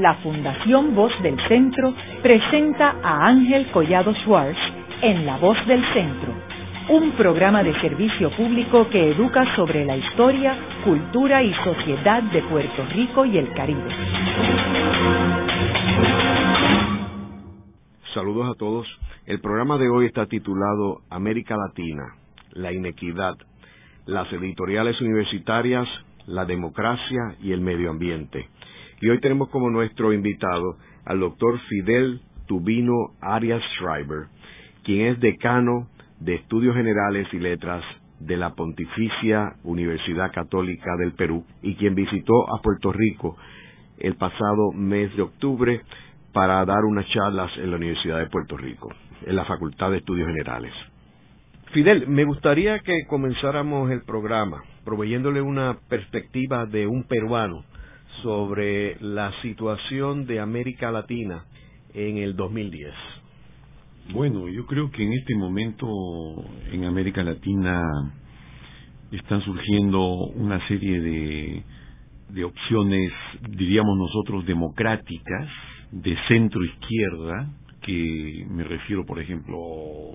la Fundación Voz del Centro presenta a Ángel Collado Schwartz en La Voz del Centro, un programa de servicio público que educa sobre la historia, cultura y sociedad de Puerto Rico y el Caribe. Saludos a todos. El programa de hoy está titulado América Latina, la inequidad, las editoriales universitarias, la democracia y el medio ambiente. Y hoy tenemos como nuestro invitado al doctor Fidel Tubino Arias Schreiber, quien es decano de Estudios Generales y Letras de la Pontificia Universidad Católica del Perú y quien visitó a Puerto Rico el pasado mes de octubre para dar unas charlas en la Universidad de Puerto Rico, en la Facultad de Estudios Generales. Fidel, me gustaría que comenzáramos el programa proveyéndole una perspectiva de un peruano sobre la situación de América Latina en el 2010. Bueno, yo creo que en este momento en América Latina están surgiendo una serie de, de opciones, diríamos nosotros, democráticas, de centro izquierda, que me refiero, por ejemplo,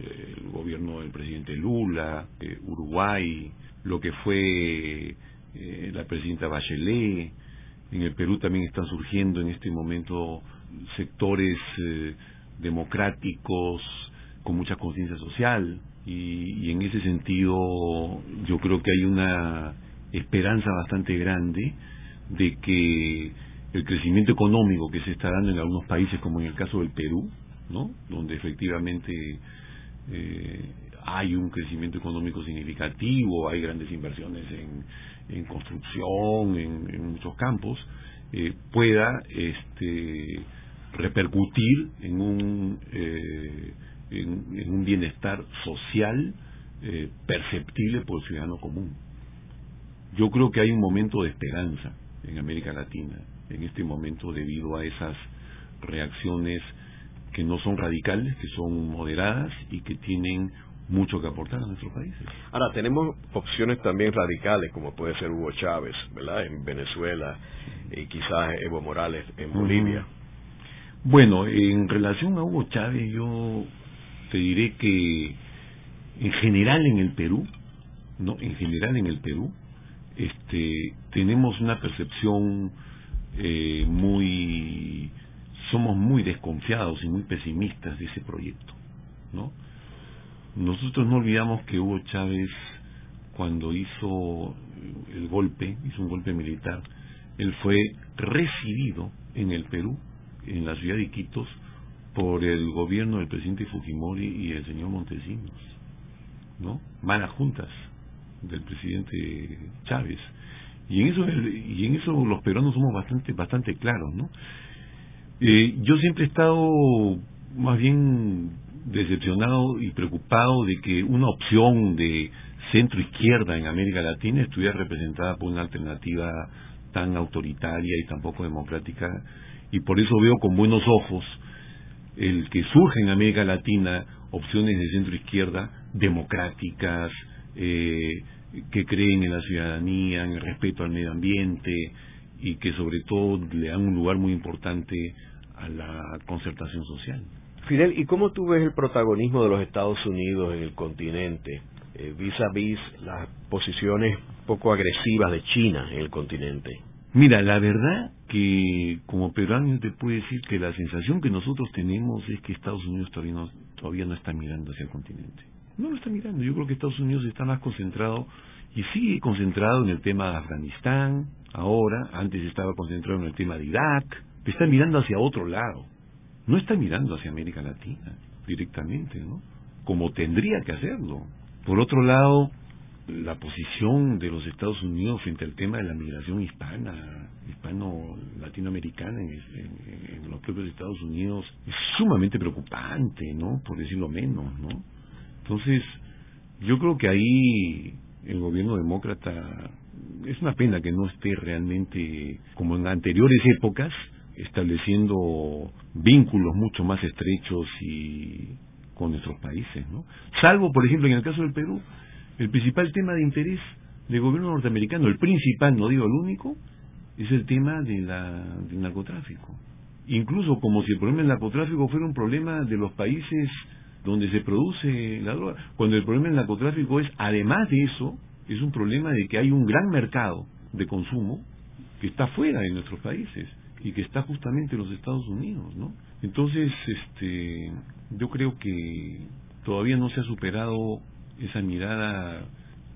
el gobierno del presidente Lula, eh, Uruguay, lo que fue eh, la presidenta Bachelet. En el Perú también están surgiendo en este momento sectores eh, democráticos con mucha conciencia social y, en ese sentido yo creo que hay una esperanza bastante grande de que el crecimiento económico que se está dando en algunos países como en el caso del Perú, ¿no? donde efectivamente eh, hay un crecimiento económico significativo, hay grandes inversiones en, construcción, en, muchos campos, eh, pueda este, repercutir en un, eh, en, un bienestar social eh, perceptible por el ciudadano común. Yo creo que hay un momento de esperanza en América Latina, en este momento debido a esas reacciones que no son radicales, que son moderadas y que tienen mucho que aportar a nuestros países. Ahora, tenemos opciones también radicales, como puede ser Hugo Chávez, ¿verdad?, en Venezuela, y quizás Evo Morales en Bolivia. Bueno, en relación a Hugo Chávez, yo te diré que en general en el Perú, no, en general en el Perú, este, tenemos una percepción eh, muy, somos muy desconfiados y muy pesimistas de ese proyecto, ¿no? Nosotros no olvidamos que Hugo Chávez, cuando hizo el golpe, hizo un golpe militar, él fue recibido en el Perú, en la ciudad de Iquitos, por el gobierno del presidente Fujimori y el señor Montesinos, ¿no? Malas juntas del presidente Chávez. Y en eso, y en eso los peruanos somos bastante, bastante claros, ¿no? Eh, yo siempre he estado más bien decepcionado y preocupado de que una opción de centro izquierda en América Latina estuviera representada por una alternativa tan autoritaria y tan poco democrática y por eso veo con buenos ojos el que surge en América Latina opciones de centro izquierda democráticas eh, que creen en la ciudadanía, en el respeto al medio ambiente y que sobre todo le dan un lugar muy importante a la concertación social. Fidel, ¿y cómo tú ves el protagonismo de los Estados Unidos en el continente eh, vis a vis las posiciones poco agresivas de China en el continente? Mira, la verdad que como peruano te puedo decir que la sensación que nosotros tenemos es que Estados Unidos todavía no, todavía no está mirando hacia el continente. No lo está mirando. Yo creo que Estados Unidos está más concentrado y sigue concentrado en el tema de Afganistán, ahora, antes estaba concentrado en el tema de Irak, está mirando hacia otro lado no está mirando hacia América Latina directamente, ¿no? Como tendría que hacerlo. Por otro lado, la posición de los Estados Unidos frente al tema de la migración hispana, hispano-latinoamericana en, en, los propios Estados Unidos es sumamente preocupante, ¿no? Por decirlo menos, ¿no? Entonces, yo creo que ahí el gobierno demócrata es una pena que no esté realmente como en anteriores épocas estableciendo vínculos mucho más estrechos y con nuestros países, ¿no? Salvo, por ejemplo, en el caso del Perú, el principal tema de interés del gobierno norteamericano, el principal, no digo el único, es el tema de la, del narcotráfico. Incluso como si el problema del narcotráfico fuera un problema de los países donde se produce la droga, cuando el problema del narcotráfico es, además de eso, es un problema de que hay un gran mercado de consumo que está fuera de nuestros países y que está justamente en los Estados Unidos, ¿no? Entonces, este, yo creo que todavía no se ha superado esa mirada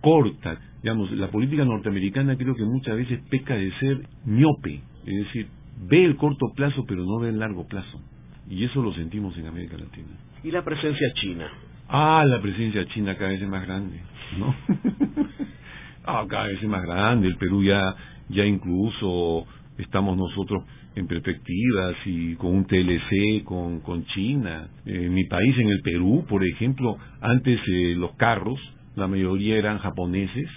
corta. Digamos, la política norteamericana creo que muchas veces peca de ser miope, es decir, ve el corto plazo pero no ve el largo plazo. Y eso lo sentimos en América Latina. ¿Y la presencia china? Ah, la presencia china cada vez es más grande, ¿no? ah, cada vez es más grande. El Perú ya, ya incluso estamos nosotros en perspectivas y con un TLC con, con China. En mi país, en el Perú, por ejemplo, antes eh, los carros, la mayoría eran japoneses,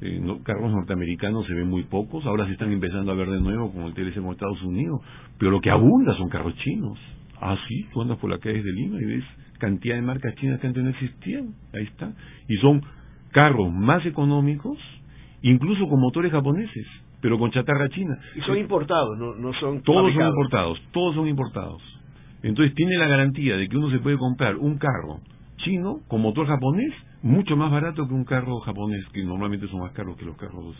eh, carros norteamericanos se ven muy pocos, ahora se están empezando a ver de nuevo con el TLC con Estados Unidos, pero lo que abunda son carros chinos. Ah, sí, tú andas por la calle de Lima y ves cantidad de marcas chinas que antes no existían, ahí está. Y son carros más económicos, incluso con motores japoneses pero con chatarra china. Y son importados, no, no son Todos son importados, todos son importados. Entonces tiene la garantía de que uno se puede comprar un carro chino con motor japonés mucho más barato que un carro japonés, que normalmente son más caros que los carros,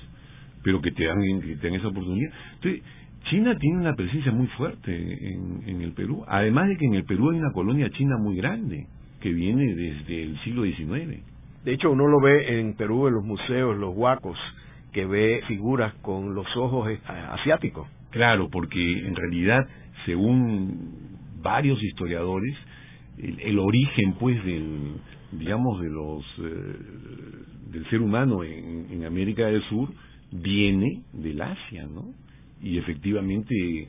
pero que te dan, que te dan esa oportunidad. Entonces, China tiene una presencia muy fuerte en, en el Perú, además de que en el Perú hay una colonia china muy grande, que viene desde el siglo XIX. De hecho, uno lo ve en Perú, en los museos, los huacos, que ve figuras con los ojos eh, asiáticos. Claro, porque en realidad, según varios historiadores, el, origen, pues, del, digamos, de los, eh, del ser humano en, América del Sur viene del Asia, ¿no? Y efectivamente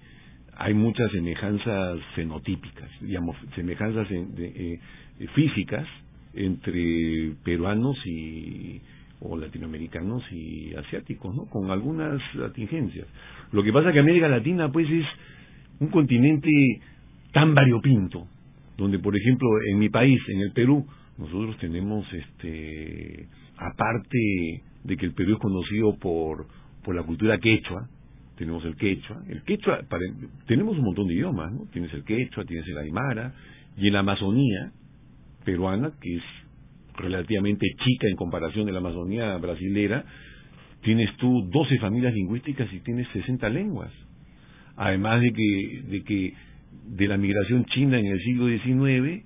hay muchas semejanzas fenotípicas, digamos, semejanzas eh, físicas entre peruanos y, o latinoamericanos y asiáticos, ¿no? Con algunas atingencias. Lo que pasa es que América Latina, pues, es un continente tan variopinto, donde, por ejemplo, en mi país, en el Perú, nosotros tenemos, este, aparte de que el Perú es conocido por, por la cultura quechua, tenemos el quechua, el quechua, tenemos un montón de idiomas, ¿no? Tienes el quechua, tienes el aymara, y en la Amazonía peruana, que es relativamente chica en comparación de la Amazonía brasilera, tienes tú 12 familias lingüísticas y tienes 60 lenguas. Además de que, de que de la migración china en el siglo XIX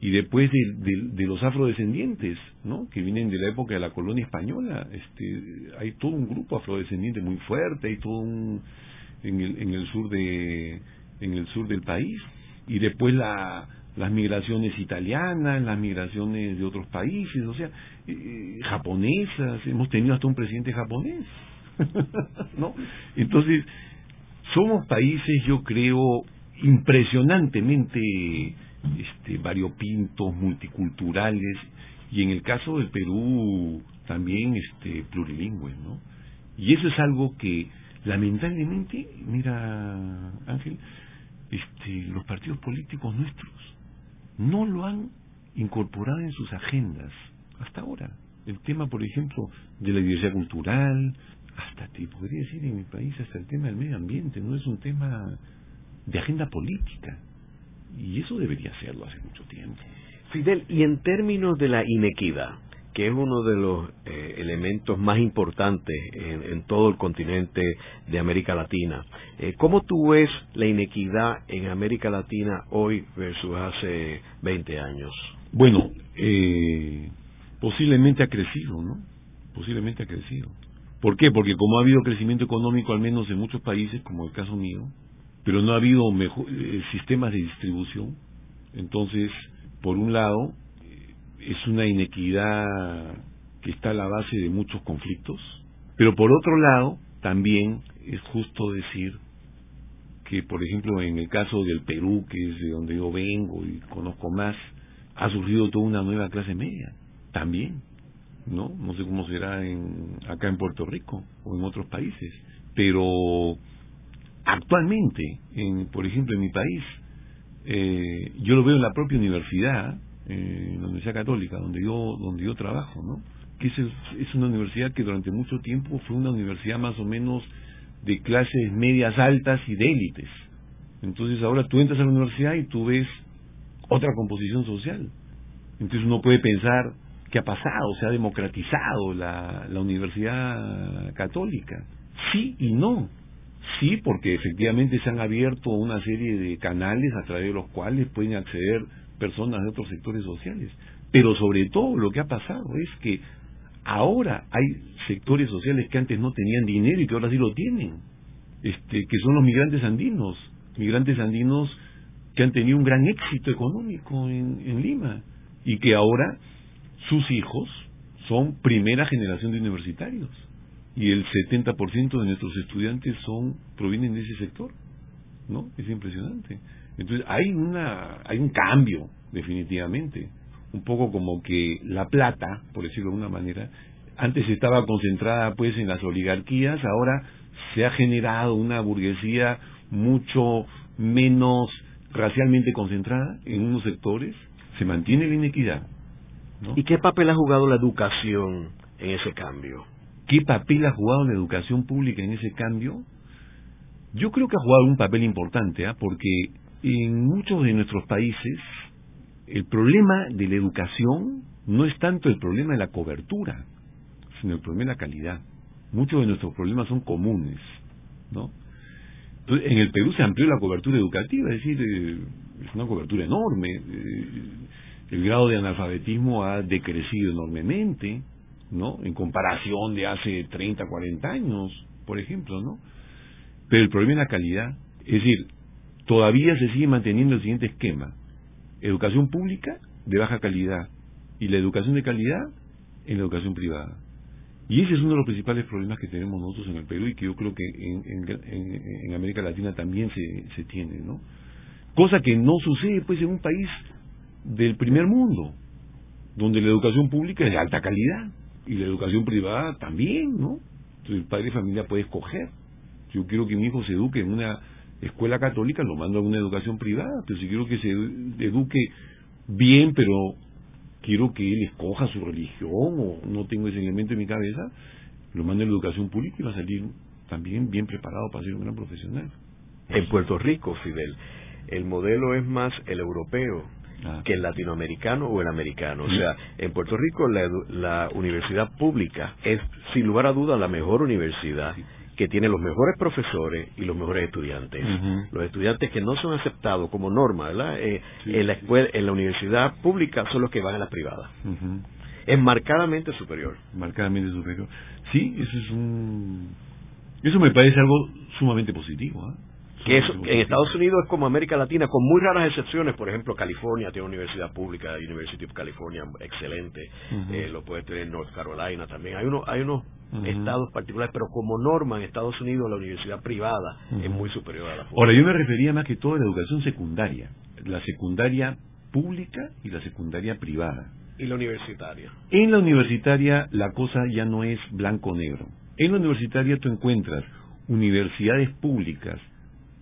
y después de, de, los afrodescendientes, ¿no? Que vienen de la época de la colonia española. Este, hay todo un grupo afrodescendiente muy fuerte, hay todo un en el, en el sur de en el sur del país y después la las migraciones italianas, las migraciones de otros países, o sea, eh, japonesas, hemos tenido hasta un presidente japonés, ¿no? Entonces, somos países, yo creo, impresionantemente este, variopintos, multiculturales, y en el caso del Perú también este, plurilingües, ¿no? Y eso es algo que, lamentablemente, mira, Ángel, este, los partidos políticos nuestros no lo han incorporado en sus agendas hasta ahora. El tema, por ejemplo, de la diversidad cultural, hasta te podría decir en mi país, hasta el tema del medio ambiente, no es un tema de agenda política. Y eso debería serlo hace mucho tiempo. Fidel, y en términos de la inequidad, que es uno de los eh, elementos más importantes en, todo el continente de América Latina. Eh, ¿Cómo tú ves la inequidad en América Latina hoy versus hace 20 años? Bueno, eh, posiblemente ha crecido, ¿no? Posiblemente ha crecido. ¿Por qué? Porque como ha habido crecimiento económico, al menos en muchos países, como el caso mío, pero no ha habido mejor, sistemas de distribución, entonces, por un lado, es una inequidad que está a la base de muchos conflictos, pero por otro lado, también es justo decir que, por ejemplo, en el caso del Perú, que es de donde yo vengo y conozco más, ha surgido toda una nueva clase media, también, ¿no? No sé cómo será en, acá en Puerto Rico o en otros países, pero actualmente, en, por ejemplo, en mi país, eh, yo lo veo en la propia universidad, en la Universidad Católica, donde yo, donde yo trabajo, ¿no? Que es, es una universidad que durante mucho tiempo fue una universidad más o menos de clases medias altas y de élites. Entonces ahora tú entras a la universidad y tú ves otra composición social. Entonces uno puede pensar qué ha pasado, se ha democratizado la, la universidad católica. Sí y no. Sí, porque efectivamente se han abierto una serie de canales a través de los cuales pueden acceder personas de otros sectores sociales. Pero sobre todo lo que ha pasado es que ahora hay sectores sociales que antes no tenían dinero y que ahora sí lo tienen, este, que son los migrantes andinos, migrantes andinos que han tenido un gran éxito económico en, en Lima y que ahora sus hijos son primera generación de universitarios y el 70% de nuestros estudiantes son provienen de ese sector, ¿no? Es impresionante. Entonces hay una hay un cambio definitivamente, un poco como que la plata, por decirlo de alguna manera, antes estaba concentrada pues en las oligarquías, ahora se ha generado una burguesía mucho menos racialmente concentrada en unos sectores, se mantiene la inequidad. ¿Y qué papel ha jugado la educación en ese cambio? ¿Qué papel ha jugado la educación pública en ese cambio? Yo creo que ha jugado un papel importante, ¿ah? porque en muchos de nuestros países el problema de la educación no es tanto el problema de la cobertura, sino el problema de la calidad. Muchos de nuestros problemas son comunes, ¿no? Entonces, en el Perú se amplió la cobertura educativa, es decir, eh, es una cobertura enorme. Eh, el grado de analfabetismo ha decrecido enormemente, ¿no? En comparación de hace 30, 40 años, por ejemplo, ¿no? Pero el problema es la calidad. Es decir, todavía se sigue manteniendo el siguiente esquema. Educación pública de baja calidad y la educación de calidad en la educación privada. Y ese es uno de los principales problemas que tenemos nosotros en el Perú y que yo creo que en, América Latina también se, se tiene, ¿no? Cosa que no sucede pues en un país del primer mundo, donde la educación pública es de alta calidad y la educación privada también, ¿no? Entonces el padre de familia puede escoger. Yo quiero que mi hijo se eduque en una escuela católica, lo mando a una educación privada, pero si quiero que se eduque bien, pero quiero que él escoja su religión o no tengo ese elemento en mi cabeza, lo mando a la educación pública y va a salir también bien preparado para ser un gran profesional. En Puerto Rico, Fidel, el modelo es más el europeo, Ah. que el latinoamericano o el americano. O sea, en Puerto Rico la, universidad pública es, sin lugar a dudas, la mejor universidad. Que tiene los mejores profesores y los mejores estudiantes. Los estudiantes que no son aceptados como norma, ¿verdad? Eh, en la escuela, en la universidad pública son los que van a las privadas. Es marcadamente superior. Marcadamente superior. Sí, eso es un... Eso me parece algo sumamente positivo. ¿eh? Que en Estados Unidos es como América Latina, con muy raras excepciones. Por ejemplo, California tiene una universidad pública, University of California, excelente. eh, lo puede tener North Carolina también. Hay, uno, hay unos estados particulares, pero como norma en Estados Unidos la universidad privada es muy superior a la pública. Ahora, yo me refería más que todo a la educación secundaria. La secundaria pública y la secundaria privada. ¿Y la universitaria? En la universitaria la cosa ya no es blanco-negro. En la universitaria tú encuentras universidades públicas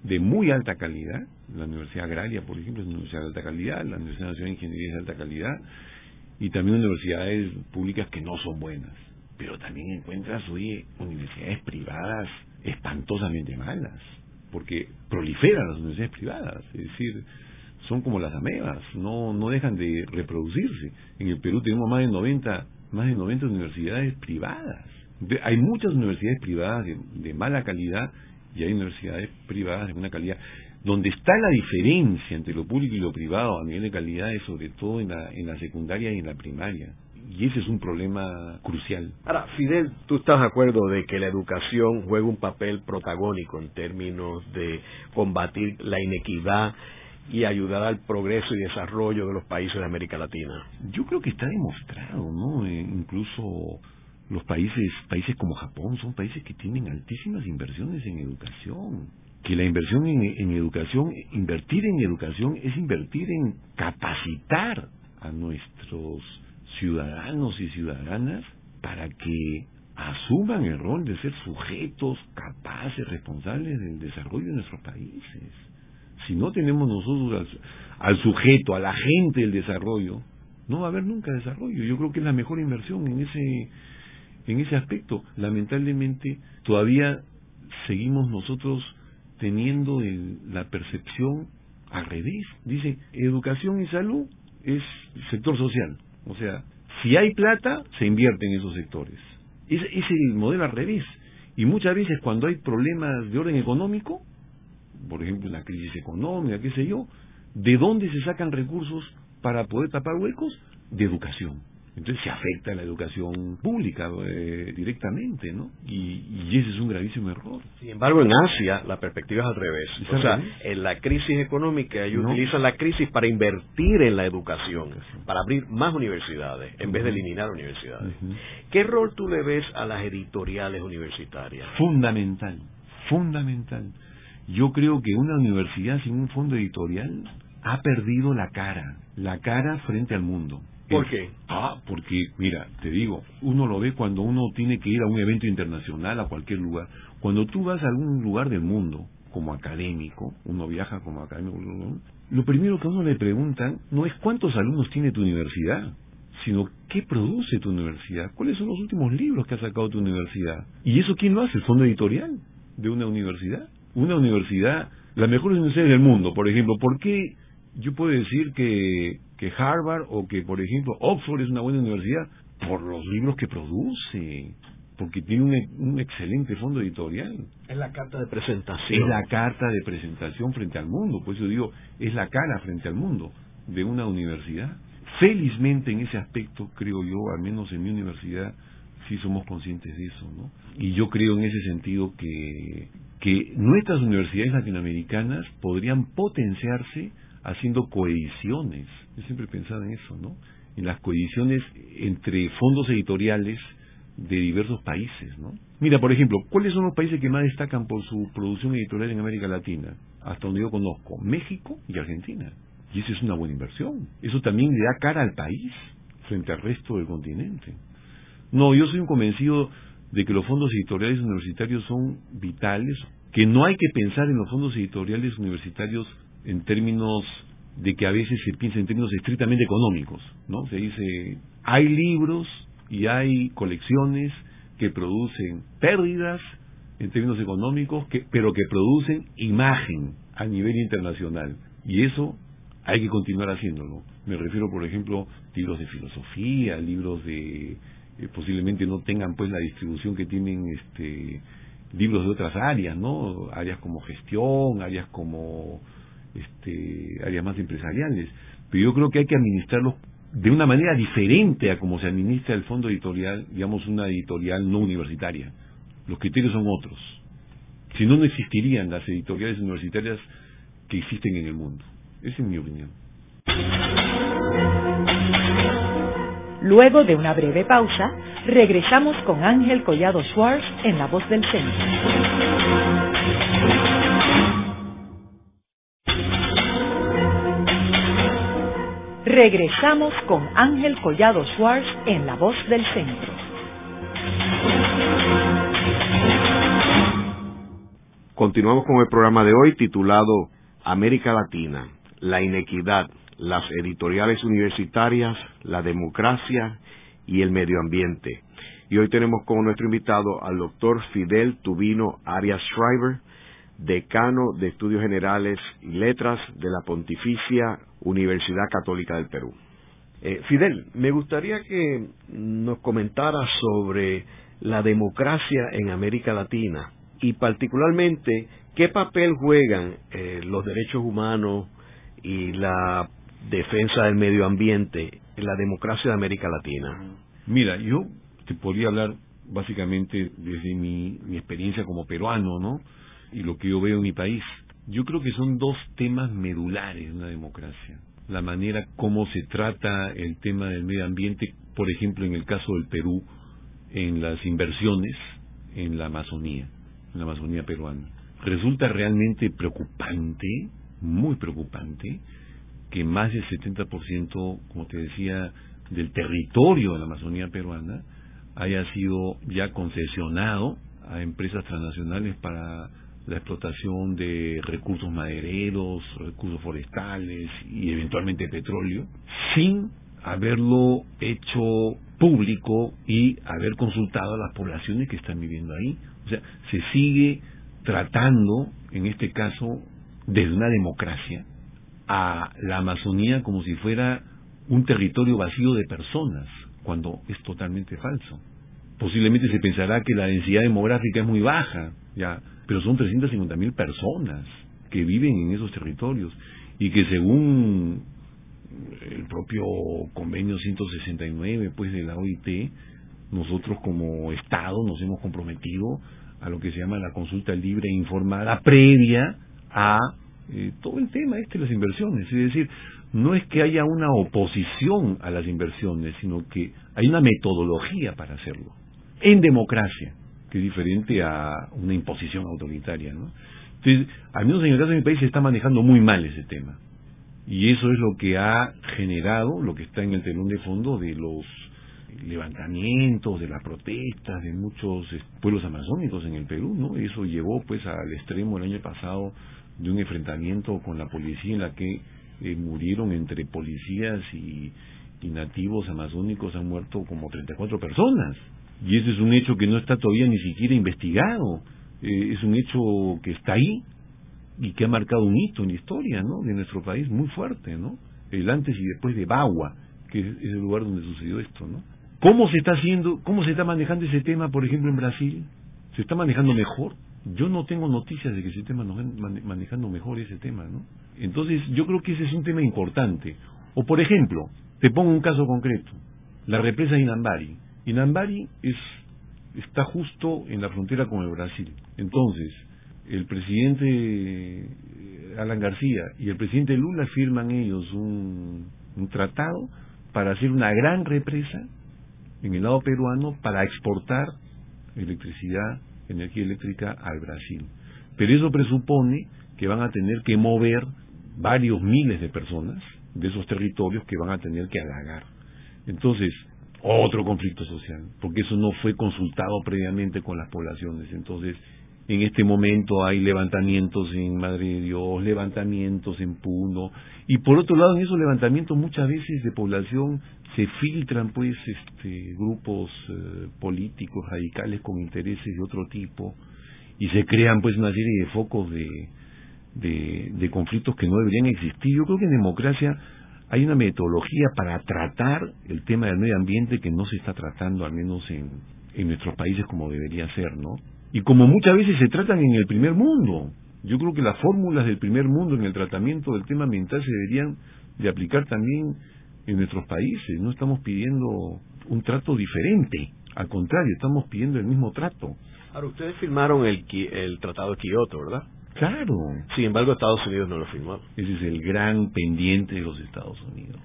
de muy alta calidad, la Universidad Agraria, por ejemplo, es una universidad de alta calidad, la Universidad Nacional de Ingeniería es de alta calidad, y también universidades públicas que no son buenas. Pero también encuentras, oye, universidades privadas espantosamente malas, porque proliferan las universidades privadas, es decir, son como las amebas, no, no dejan de reproducirse. En el Perú tenemos más de 90, más de 90 universidades privadas. Hay muchas universidades privadas de mala calidad y hay universidades privadas de buena calidad. Donde está la diferencia entre lo público y lo privado a nivel de calidad es sobre todo en la, en la secundaria y en la primaria. Y ese es un problema crucial. Ahora, Fidel, ¿tú estás de acuerdo de que la educación juega un papel protagónico en términos de combatir la inequidad y ayudar al progreso y desarrollo de los países de América Latina? Yo creo que está demostrado, ¿no? Eh, incluso los países, países como Japón son países que tienen altísimas inversiones en educación. Que la inversión en, en educación, invertir en educación es invertir en capacitar a nuestros ciudadanos y ciudadanas para que asuman el rol de ser sujetos capaces, responsables del desarrollo de nuestros países. Si no tenemos nosotros al, al, sujeto, a la gente del desarrollo, no va a haber nunca desarrollo. Yo creo que es la mejor inversión en ese en ese aspecto, lamentablemente, todavía seguimos nosotros teniendo la percepción al revés. Dice, educación y salud es sector social. O sea, si hay plata, se invierte en esos sectores. Es, es el modelo al revés. Y muchas veces cuando hay problemas de orden económico, por ejemplo, una crisis económica, qué sé yo, ¿de dónde se sacan recursos para poder tapar huecos? De educación. Entonces se afecta a la educación pública eh, directamente, ¿no? Y, ese es un gravísimo error. Sin embargo, en Asia la perspectiva es al revés. O sea, en la crisis económica ellos utilizan la crisis para invertir en la educación, para abrir más universidades, en vez de eliminar universidades. ¿Qué rol tú le ves a las editoriales universitarias? Fundamental, fundamental. Yo creo que una universidad sin un fondo editorial ha perdido la cara, la cara frente al mundo. ¿Por qué? Ah, porque, mira, te digo, uno lo ve cuando uno tiene que ir a un evento internacional, a cualquier lugar. Cuando tú vas a algún lugar del mundo, como académico, uno viaja como académico, lo primero que a uno le preguntan no es cuántos alumnos tiene tu universidad, sino qué produce tu universidad, cuáles son los últimos libros que ha sacado tu universidad. ¿Y eso quién lo hace? ¿El fondo editorial de una universidad? Una universidad, la mejor universidad del mundo, por ejemplo, ¿por qué yo puedo decir que que Harvard o que, por ejemplo, Oxford es una buena universidad por los libros que produce, porque tiene un, excelente fondo editorial. Es la carta de presentación. Es la carta de presentación frente al mundo, por eso digo, es la cara frente al mundo de una universidad. Felizmente en ese aspecto, creo yo, al menos en mi universidad, sí somos conscientes de eso, ¿no? Y yo creo en ese sentido que, que nuestras universidades latinoamericanas podrían potenciarse haciendo coediciones. Yo siempre he pensado en eso, ¿no? En las coediciones entre fondos editoriales de diversos países, ¿no? Mira, por ejemplo, ¿cuáles son los países que más destacan por su producción editorial en América Latina? Hasta donde yo conozco, México y Argentina. Y eso es una buena inversión. Eso también le da cara al país frente al resto del continente. No, yo soy un convencido de que los fondos editoriales universitarios son vitales, que no hay que pensar en los fondos editoriales universitarios en términos de que a veces se piensa en términos estrictamente económicos, ¿no? Se dice, hay libros y hay colecciones que producen pérdidas en términos económicos, que, pero que producen imagen a nivel internacional. Y eso hay que continuar haciéndolo. Me refiero, por ejemplo, libros de filosofía, libros de eh, posiblemente no tengan pues la distribución que tienen este libros de otras áreas, ¿no? Áreas como gestión, áreas como este, áreas más empresariales. Pero yo creo que hay que administrarlos de una manera diferente a como se administra el fondo editorial, digamos una editorial no universitaria. Los criterios son otros. Si no, no existirían las editoriales universitarias que existen en el mundo. Esa es mi opinión. Luego de una breve pausa, regresamos con Ángel Collado Schwartz en La Voz del Centro. Regresamos con Ángel Collado Schwartz en La Voz del Centro. Continuamos con el programa de hoy titulado América Latina, la inequidad, las editoriales universitarias, la democracia y el medio ambiente. Y hoy tenemos como nuestro invitado al doctor Fidel Tubino Arias Schreiber, decano de Estudios Generales y Letras de la Pontificia Universidad Católica del Perú. Eh, Fidel, me gustaría que nos comentara sobre la democracia en América Latina y particularmente qué papel juegan eh, los derechos humanos y la defensa del medio ambiente en la democracia de América Latina. Mira, yo te podría hablar básicamente desde mi, mi experiencia como peruano, ¿no? y lo que yo veo en mi país. Yo creo que son dos temas medulares de una democracia. La manera como se trata el tema del medio ambiente, por ejemplo, en el caso del Perú, en las inversiones en la Amazonía, en la Amazonía peruana. Resulta realmente preocupante, muy preocupante, que más del 70%, como te decía, del territorio de la Amazonía peruana haya sido ya concesionado a empresas transnacionales para la explotación de recursos madereros, recursos forestales y eventualmente petróleo, sin haberlo hecho público y haber consultado a las poblaciones que están viviendo ahí. O sea, se sigue tratando, en este caso, desde una democracia, a la Amazonía como si fuera un territorio vacío de personas, cuando es totalmente falso. Posiblemente se pensará que la densidad demográfica es muy baja, ya, pero son 350.000 mil personas que viven en esos territorios y que según el propio convenio 169 pues de la OIT, nosotros como Estado nos hemos comprometido a lo que se llama la consulta libre e informada previa a eh, todo el tema este de las inversiones. Es decir, no es que haya una oposición a las inversiones, sino que hay una metodología para hacerlo. En democracia, que es diferente a una imposición autoritaria, ¿no? Entonces, al menos en el caso de mi país se está manejando muy mal ese tema. Y eso es lo que ha generado, lo que está en el telón de fondo de los levantamientos, de las protestas de muchos pueblos amazónicos en el Perú, ¿no? Eso llevó pues al extremo el año pasado de un enfrentamiento con la policía en la que eh, murieron entre policías y, nativos amazónicos han muerto como 34 personas. Y ese es un hecho que no está todavía ni siquiera investigado. Eh, es un hecho que está ahí y que ha marcado un hito en la historia ¿no? de nuestro país muy fuerte, ¿no? El antes y después de Bagua, que es, el lugar donde sucedió esto, ¿no? ¿Cómo se está haciendo, cómo se está manejando ese tema, por ejemplo, en Brasil? ¿Se está manejando mejor? Yo no tengo noticias de que se esté manejando mejor ese tema, ¿no? Entonces, yo creo que ese es un tema importante. O, por ejemplo, te pongo un caso concreto, la represa de Inambari. Inambari es, está justo en la frontera con el Brasil. Entonces, el presidente eh, Alan García y el presidente Lula firman ellos un, un tratado para hacer una gran represa en el lado peruano para exportar electricidad, energía eléctrica al Brasil. Pero eso presupone que van a tener que mover varios miles de personas de esos territorios que van a tener que halagar. Entonces, otro conflicto social, porque eso no fue consultado previamente con las poblaciones. Entonces, en este momento hay levantamientos en Madre de Dios, levantamientos en Puno, y por otro lado en esos levantamientos muchas veces de población se filtran pues este grupos eh, políticos radicales con intereses de otro tipo y se crean pues una serie de focos de, de, de conflictos que no deberían existir. Yo creo que en democracia hay una metodología para tratar el tema del medio ambiente que no se está tratando al menos en, en nuestros países como debería ser, ¿no? Y como muchas veces se tratan en el primer mundo. Yo creo que las fórmulas del primer mundo en el tratamiento del tema ambiental se deberían de aplicar también en nuestros países. No estamos pidiendo un trato diferente. Al contrario, estamos pidiendo el mismo trato. Ahora, ustedes firmaron el, el Tratado de Kioto, ¿verdad? Claro. Sin embargo, Estados Unidos no lo firmó. Ese es el gran pendiente de los Estados Unidos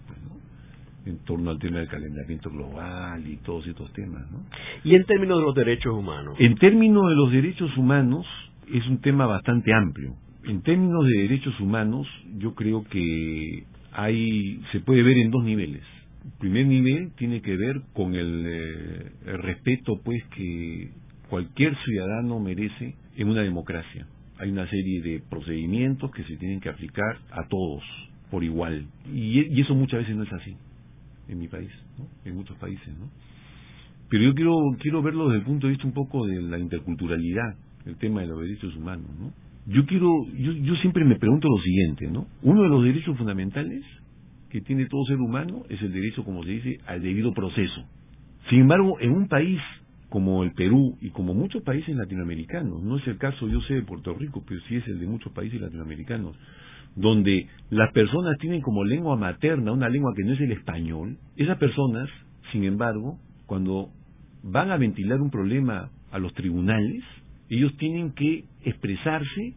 en torno al tema del calentamiento global y todos estos temas. ¿no? ¿Y en términos de los derechos humanos? En términos de los derechos humanos es un tema bastante amplio. En términos de derechos humanos yo creo que hay se puede ver en dos niveles. El primer nivel tiene que ver con el, eh, el respeto pues que cualquier ciudadano merece en una democracia. Hay una serie de procedimientos que se tienen que aplicar a todos por igual. Y, eso muchas veces no es así en mi país, ¿no? en muchos países, ¿no? Pero yo quiero quiero verlo desde el punto de vista un poco de la interculturalidad, el tema de los derechos humanos, ¿no? Yo quiero yo, yo siempre me pregunto lo siguiente, ¿no? Uno de los derechos fundamentales que tiene todo ser humano es el derecho, como se dice, al debido proceso. Sin embargo, en un país como el Perú y como muchos países latinoamericanos, no es el caso, yo sé, de Puerto Rico, pero sí es el de muchos países latinoamericanos, donde las personas tienen como lengua materna una lengua que no es el español, esas personas, sin embargo, cuando van a ventilar un problema a los tribunales, ellos tienen que expresarse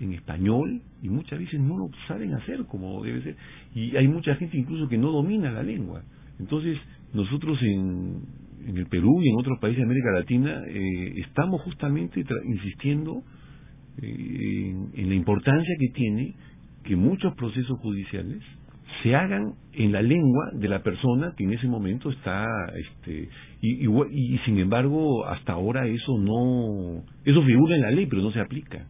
en español y muchas veces no lo saben hacer como debe ser. Y hay mucha gente incluso que no domina la lengua. Entonces, nosotros en, en el Perú y en otros países de América Latina eh, estamos justamente insistiendo eh, en la importancia que tiene que muchos procesos judiciales se hagan en la lengua de la persona que en ese momento está este y, sin embargo hasta ahora eso no eso figura en la ley pero no se aplica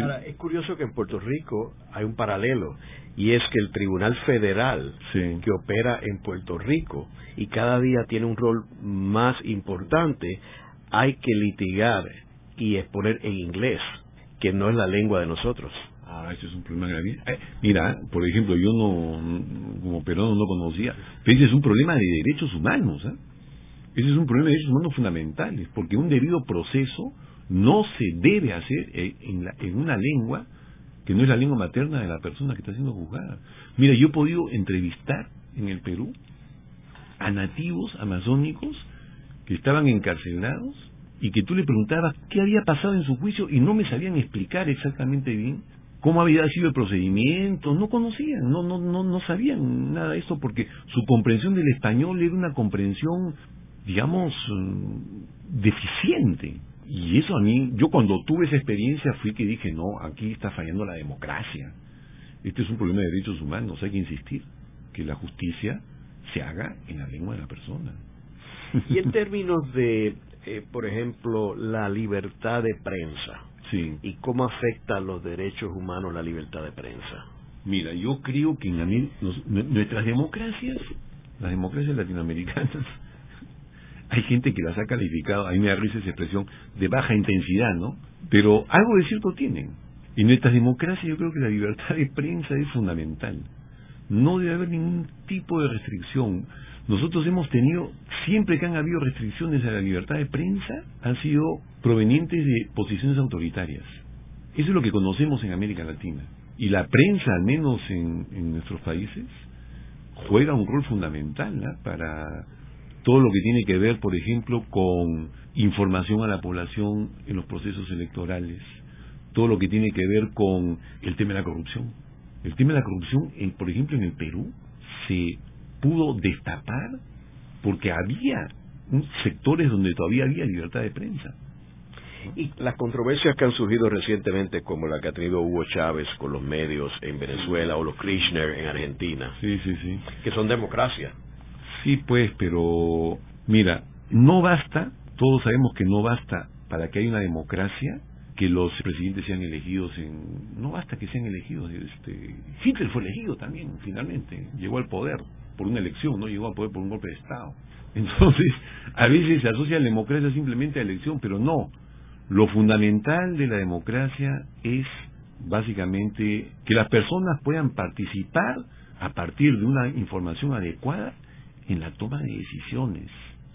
ahora es curioso que en Puerto Rico hay un paralelo y es que el Tribunal Federal que opera en Puerto Rico y cada día tiene un rol más importante hay que litigar y exponer en inglés que no es la lengua de nosotros. Ah, ese es un problema grave. Eh, mira, por ejemplo, yo no, como peruano no conocía, pero ese es un problema de derechos humanos. ¿eh? Ese es un problema de derechos humanos fundamentales, porque un debido proceso no se debe hacer en, una lengua que no es la lengua materna de la persona que está siendo juzgada. Mira, yo he podido entrevistar en el Perú a nativos amazónicos que estaban encarcelados y que tú le preguntabas qué había pasado en su juicio y no me sabían explicar exactamente bien cómo había sido el procedimiento, no conocían, no, no, no, no sabían nada de esto porque su comprensión del español era una comprensión, digamos, mm, deficiente. Y eso a mí, yo cuando tuve esa experiencia fui que dije, no, aquí está fallando la democracia. Este es un problema de derechos humanos, hay que insistir que la justicia se haga en la lengua de la persona. Y en términos de, eh, por ejemplo, la libertad de prensa, sí. ¿y cómo afecta a los derechos humanos la libertad de prensa? Mira, yo creo que en nuestras democracias, las democracias latinoamericanas, hay gente que las ha calificado, a mí me da risa esa expresión, de baja intensidad, ¿no? Pero algo de cierto tienen. En nuestras democracias yo creo que la libertad de prensa es fundamental. No debe haber ningún tipo de restricción. Nosotros hemos tenido, siempre que han habido restricciones a la libertad de prensa, han sido provenientes de posiciones autoritarias. Eso es lo que conocemos en América Latina. Y la prensa, al menos en, nuestros países, juega un rol fundamental para todo lo que tiene que ver, por ejemplo, con información a la población en los procesos electorales, todo lo que tiene que ver con el tema de la corrupción. El tema de la corrupción, por ejemplo, en el Perú, se pudo destapar porque había sectores donde todavía había libertad de prensa. Y las controversias que han surgido recientemente, como la que ha tenido Hugo Chávez con los medios en Venezuela o los Kirchner en Argentina, sí, sí, sí. que son democracia. Sí, pues, pero mira, no basta, todos sabemos que no basta para que haya una democracia que los presidentes sean elegidos en no basta que sean elegidos este Hitler fue elegido también finalmente llegó al poder por una elección no llegó al poder por un golpe de estado. Entonces a veces se asocia la democracia simplemente a elección pero no. Lo fundamental de la democracia es básicamente que las personas puedan participar a partir de una información adecuada en la toma de decisiones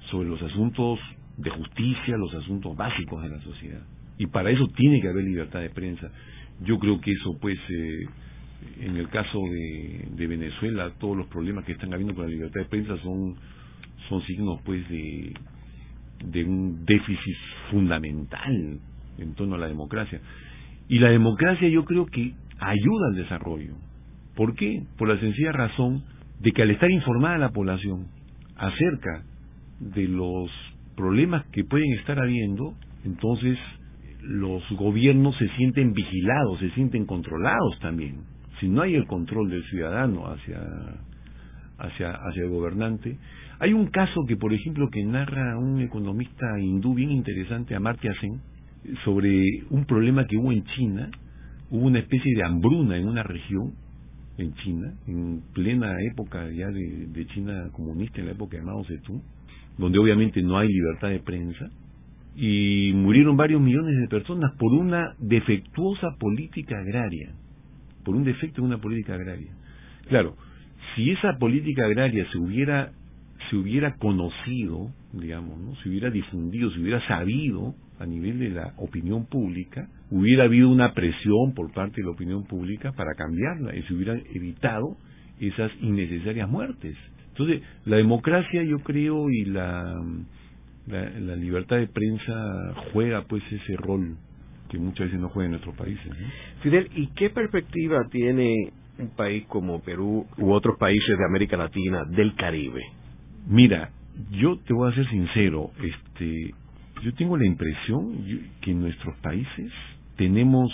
sobre los asuntos de justicia, los asuntos básicos de la sociedad y para eso tiene que haber libertad de prensa. Yo creo que eso, pues, eh, en el caso de, de, Venezuela, todos los problemas que están habiendo con la libertad de prensa son, son signos, pues, de, de un déficit fundamental en torno a la democracia. Y la democracia yo creo que ayuda al desarrollo. ¿Por qué? Por la sencilla razón de que al estar informada la población acerca de los problemas que pueden estar habiendo, entonces los gobiernos se sienten vigilados, se sienten controlados también. Si no hay el control del ciudadano hacia, hacia, hacia el gobernante. Hay un caso que, por ejemplo, que narra un economista hindú bien interesante, Amartya Sen, sobre un problema que hubo en China. Hubo una especie de hambruna en una región en China, en plena época ya de, China comunista, en la época de Mao Zedong, donde obviamente no hay libertad de prensa, y murieron varios millones de personas por una defectuosa política agraria, por un defecto de una política agraria. Claro, si esa política agraria se hubiera se hubiera conocido, digamos, ¿no? se hubiera difundido, se hubiera sabido a nivel de la opinión pública, hubiera habido una presión por parte de la opinión pública para cambiarla y se hubieran evitado esas innecesarias muertes. Entonces, la democracia, yo creo, y la la, libertad de prensa juega pues ese rol que muchas veces no juega en nuestros países. Fidel, ¿y qué perspectiva tiene un país como Perú u otros países de América Latina del Caribe? Mira, yo te voy a ser sincero, este, yo tengo la impresión que en nuestros países tenemos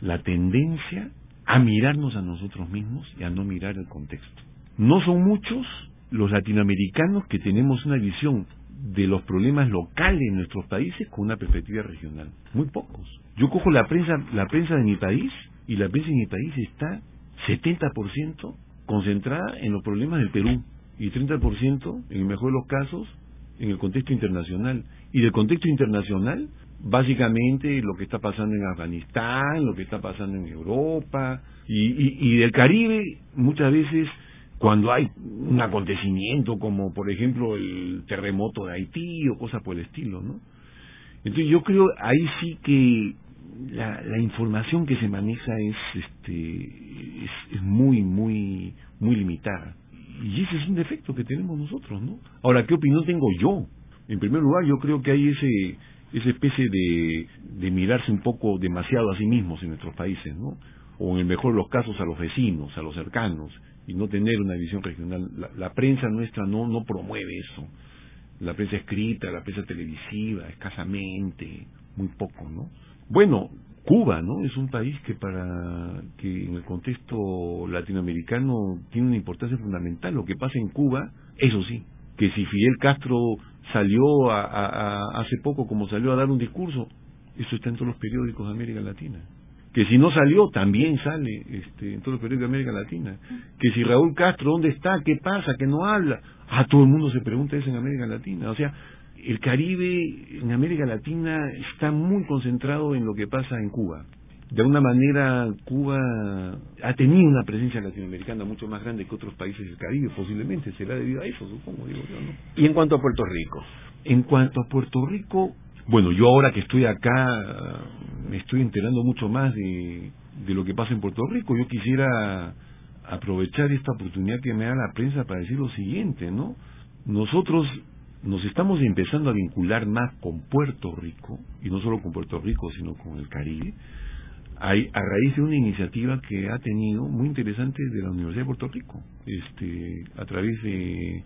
la tendencia a mirarnos a nosotros mismos y a no mirar el contexto. No son muchos los latinoamericanos que tenemos una visión de los problemas locales en nuestros países con una perspectiva regional. Muy pocos. Yo cojo la prensa, la prensa de mi país y la prensa de mi país está 70% concentrada en los problemas del Perú y 30%, en el mejor de los casos, en el contexto internacional. Y del contexto internacional, básicamente lo que está pasando en Afganistán, lo que está pasando en Europa y, del Caribe muchas veces cuando hay un acontecimiento como por ejemplo el terremoto de Haití o cosas por el estilo, ¿no? Entonces yo creo ahí sí que la, la información que se maneja es este es, es muy muy muy limitada y ese es un defecto que tenemos nosotros, ¿no? Ahora, ¿qué opinión tengo yo? En primer lugar, yo creo que hay ese esa especie de, de mirarse un poco demasiado a sí mismos en nuestros países, ¿no? O en el mejor de los casos a los vecinos, a los cercanos, y no tener una visión regional. La, la prensa nuestra no, no promueve eso. La prensa escrita, la prensa televisiva, escasamente, muy poco, ¿no? Bueno, Cuba, ¿no? Es un país que para que en el contexto latinoamericano tiene una importancia fundamental. Lo que pasa en Cuba, eso sí, que si Fidel Castro salió a, hace poco como salió a dar un discurso, eso está en todos los periódicos de América Latina. Que si no salió, también sale este, en todos los periódicos de América Latina. Que si Raúl Castro, ¿dónde está? ¿Qué pasa? Que no habla. A todo el mundo se pregunta eso en América Latina. O sea, el Caribe en América Latina está muy concentrado en lo que pasa en Cuba. De alguna manera, Cuba ha tenido una presencia latinoamericana mucho más grande que otros países del Caribe, posiblemente será debido a eso, supongo, digo yo, ¿no? ¿Y en cuanto a Puerto Rico? En cuanto a Puerto Rico, bueno, yo ahora que estoy acá me estoy enterando mucho más de, de lo que pasa en Puerto Rico. Yo quisiera aprovechar esta oportunidad que me da la prensa para decir lo siguiente, ¿no? Nosotros nos estamos empezando a vincular más con Puerto Rico, y no solo con Puerto Rico, sino con el Caribe, a, raíz de una iniciativa que ha tenido muy interesante de la Universidad de Puerto Rico, este, a través de,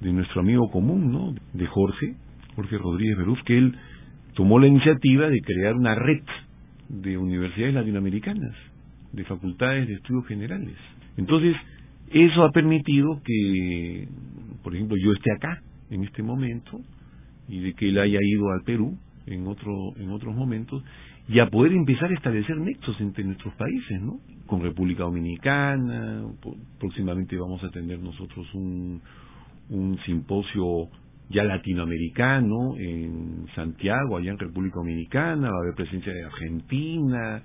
de nuestro amigo común, ¿no? de Jorge, Jorge Rodríguez Beruz, que él tomó la iniciativa de crear una red de universidades latinoamericanas, de facultades de estudios generales. Entonces, eso ha permitido que, por ejemplo, yo esté acá, en este momento y de que él haya ido al Perú en otro en otros momentos y a poder empezar a establecer nexos entre nuestros países, ¿no? Con República Dominicana, próximamente vamos a tener nosotros un, un simposio ya latinoamericano en Santiago, allá en República Dominicana, va a haber presencia de Argentina,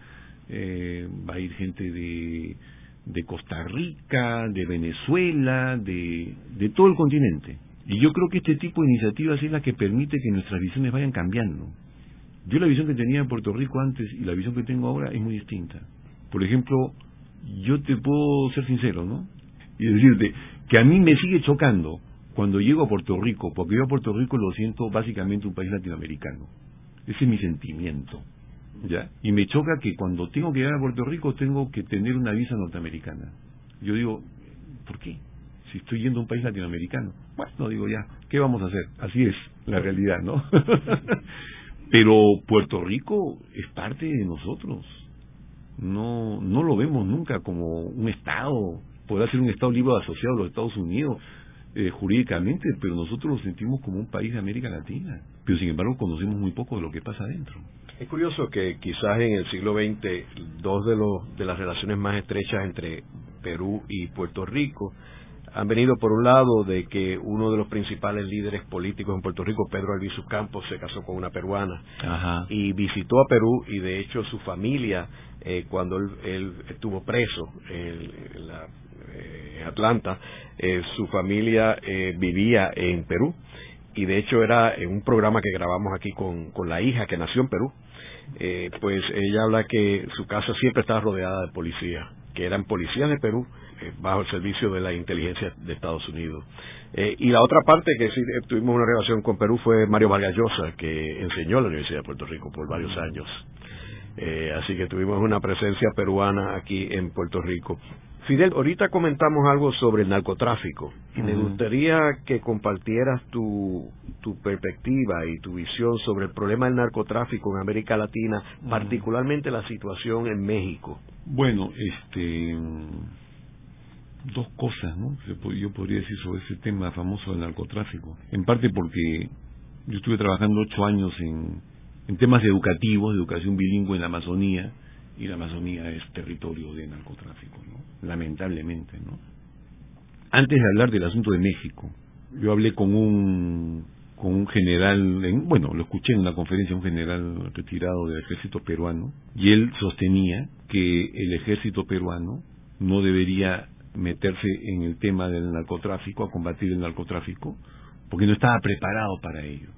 eh, va a ir gente de, de Costa Rica, de Venezuela, de, de todo el continente. Y yo creo que este tipo de iniciativas es la que permite que nuestras visiones vayan cambiando. Yo la visión que tenía en Puerto Rico antes y la visión que tengo ahora es muy distinta. Por ejemplo, yo te puedo ser sincero, ¿no? Y decirte que a mí me sigue chocando cuando llego a Puerto Rico, porque yo a Puerto Rico lo siento básicamente un país latinoamericano. Ese es mi sentimiento. ¿Ya? Y me choca que cuando tengo que llegar a Puerto Rico tengo que tener una visa norteamericana. Yo digo, ¿por qué? Si estoy yendo a un país latinoamericano. Bueno, digo ya, ¿qué vamos a hacer? Así es la realidad, ¿no? Pero Puerto Rico es parte de nosotros. No, no lo vemos nunca como un Estado. Podrá ser un Estado libre asociado a los Estados Unidos eh, jurídicamente, pero nosotros lo sentimos como un país de América Latina. Pero sin embargo conocemos muy poco de lo que pasa adentro. Es curioso que quizás en el siglo XX dos de, los, de las relaciones más estrechas entre Perú y Puerto Rico han venido por un lado de que uno de los principales líderes políticos en Puerto Rico, Pedro Albizu Campos, se casó con una peruana y visitó a Perú y de hecho su familia, eh, cuando él, estuvo preso en, eh, Atlanta, eh, su familia vivía en Perú y de hecho era en un programa que grabamos aquí con, con la hija que nació en Perú. pues ella habla que su casa siempre estaba rodeada de policías, que eran policías de Perú bajo el servicio de la inteligencia de Estados Unidos. Eh, y la otra parte que sí eh, tuvimos una relación con Perú fue Mario Vargas Llosa, que enseñó en la Universidad de Puerto Rico por varios años. así que tuvimos una presencia peruana aquí en Puerto Rico. Fidel, ahorita comentamos algo sobre el narcotráfico y me gustaría que compartieras tu, tu perspectiva y tu visión sobre el problema del narcotráfico en América Latina, particularmente la situación en México. Bueno, este dos cosas, ¿no? Yo podría decir sobre ese tema famoso del narcotráfico. En parte porque yo estuve trabajando ocho años en, temas educativos, educación bilingüe en la Amazonía, y la Amazonía es territorio de narcotráfico, ¿no? Lamentablemente, ¿no? Antes de hablar del asunto de México, yo hablé con un con un general, en, bueno, lo escuché en una conferencia, un general retirado del ejército peruano, y él sostenía que el ejército peruano no debería meterse en el tema del narcotráfico, a combatir el narcotráfico, porque no estaba preparado para ello,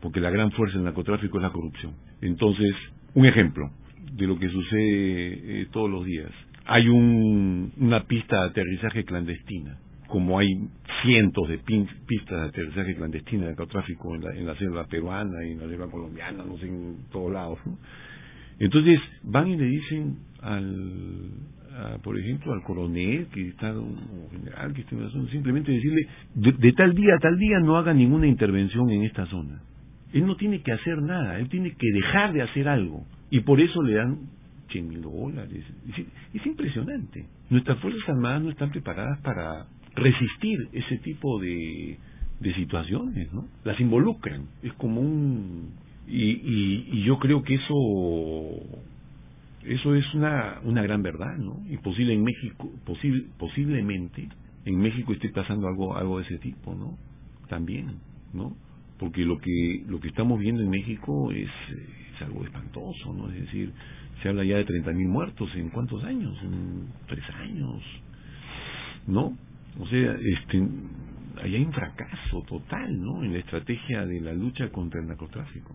porque la gran fuerza del narcotráfico es la corrupción. Entonces, un ejemplo de lo que sucede eh, todos los días. Hay un, una pista de aterrizaje clandestina como hay cientos de pistas de aterrizaje clandestina de narcotráfico en la, en la selva peruana y en la selva colombiana, no sé, en todos lados. Entonces van y le dicen al, por ejemplo, al coronel que está, o general que está en la zona, simplemente decirle, de, tal día a tal día no haga ninguna intervención en esta zona. Él no tiene que hacer nada, él tiene que dejar de hacer algo. Y por eso le dan 100 mil dólares. Es, es impresionante. Nuestras Fuerzas Armadas no están preparadas para resistir ese tipo de, de situaciones, ¿no? Las involucran, es como un... Y, y yo creo que eso eso es una, una gran verdad, ¿no? Y posible en México, posible, posiblemente en México esté pasando algo algo de ese tipo, ¿no? También, ¿no? Porque lo que lo que estamos viendo en México es, es algo espantoso, ¿no? Es decir, se habla ya de 30.000 muertos en cuántos años, en tres años, ¿no? O sea, este, hay un fracaso total, ¿no? En la estrategia de la lucha contra el narcotráfico.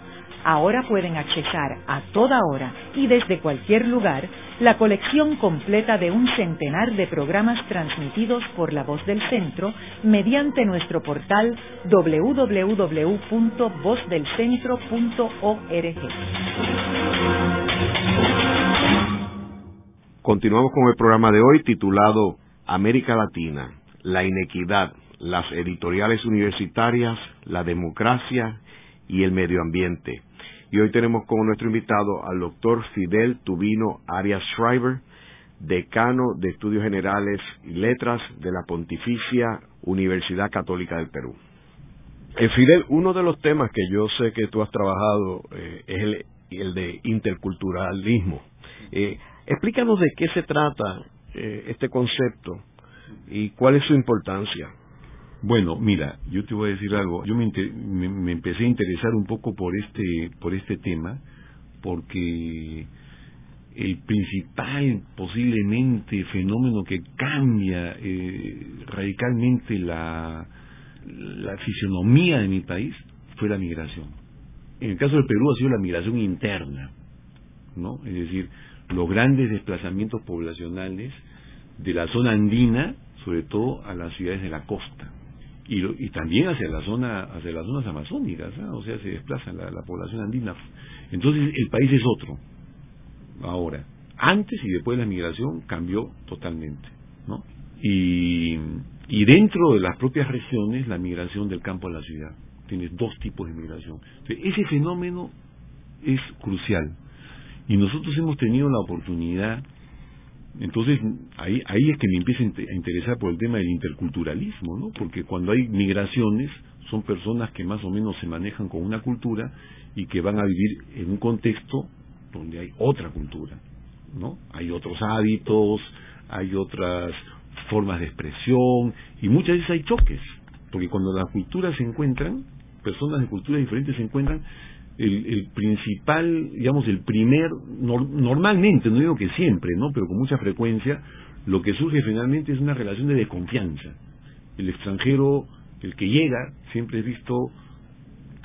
Ahora pueden accesar a toda hora y desde cualquier lugar la colección completa de un centenar de programas transmitidos por La Voz del Centro mediante nuestro portal www.vozdelcentro.org. Continuamos con el programa de hoy titulado América Latina, la inequidad, las editoriales universitarias, la democracia y el medio ambiente. Y hoy tenemos como nuestro invitado al doctor Fidel Tubino Arias Schreiber, decano de Estudios Generales y Letras de la Pontificia Universidad Católica del Perú. Eh, Fidel, uno de los temas que yo sé que tú has trabajado eh, es el, de interculturalismo. Eh, explícanos de qué se trata este concepto y cuál es su importancia. Bueno, mira, yo te voy a decir algo. Yo me, empecé a interesar un poco por este por este tema porque el principal posiblemente fenómeno que cambia eh, radicalmente la, la fisionomía de mi país fue la migración. En el caso del Perú ha sido la migración interna, ¿no? Es decir, los grandes desplazamientos poblacionales de la zona andina, sobre todo a las ciudades de la costa y, también hacia la zona hacia las zonas amazónicas ¿ah? o sea se desplaza la, la, población andina. Entonces el país es otro ahora. Antes y después de la migración cambió totalmente no y y dentro de las propias regiones la migración del campo a la ciudad. Tienes dos tipos de migración. Ese fenómeno es crucial. Y nosotros hemos tenido la oportunidad entonces, ahí, ahí es que me empieza a interesar por el tema del interculturalismo, ¿no? Porque cuando hay migraciones, son personas que más o menos se manejan con una cultura y que van a vivir en un contexto donde hay otra cultura, ¿no? Hay otros hábitos, hay otras formas de expresión y muchas veces hay choques, porque cuando las culturas se encuentran, personas de culturas diferentes se encuentran, el, principal, digamos, el primer, normalmente, no digo que siempre, ¿no? Pero con mucha frecuencia, lo que surge finalmente es una relación de desconfianza. El extranjero, el que llega, siempre es visto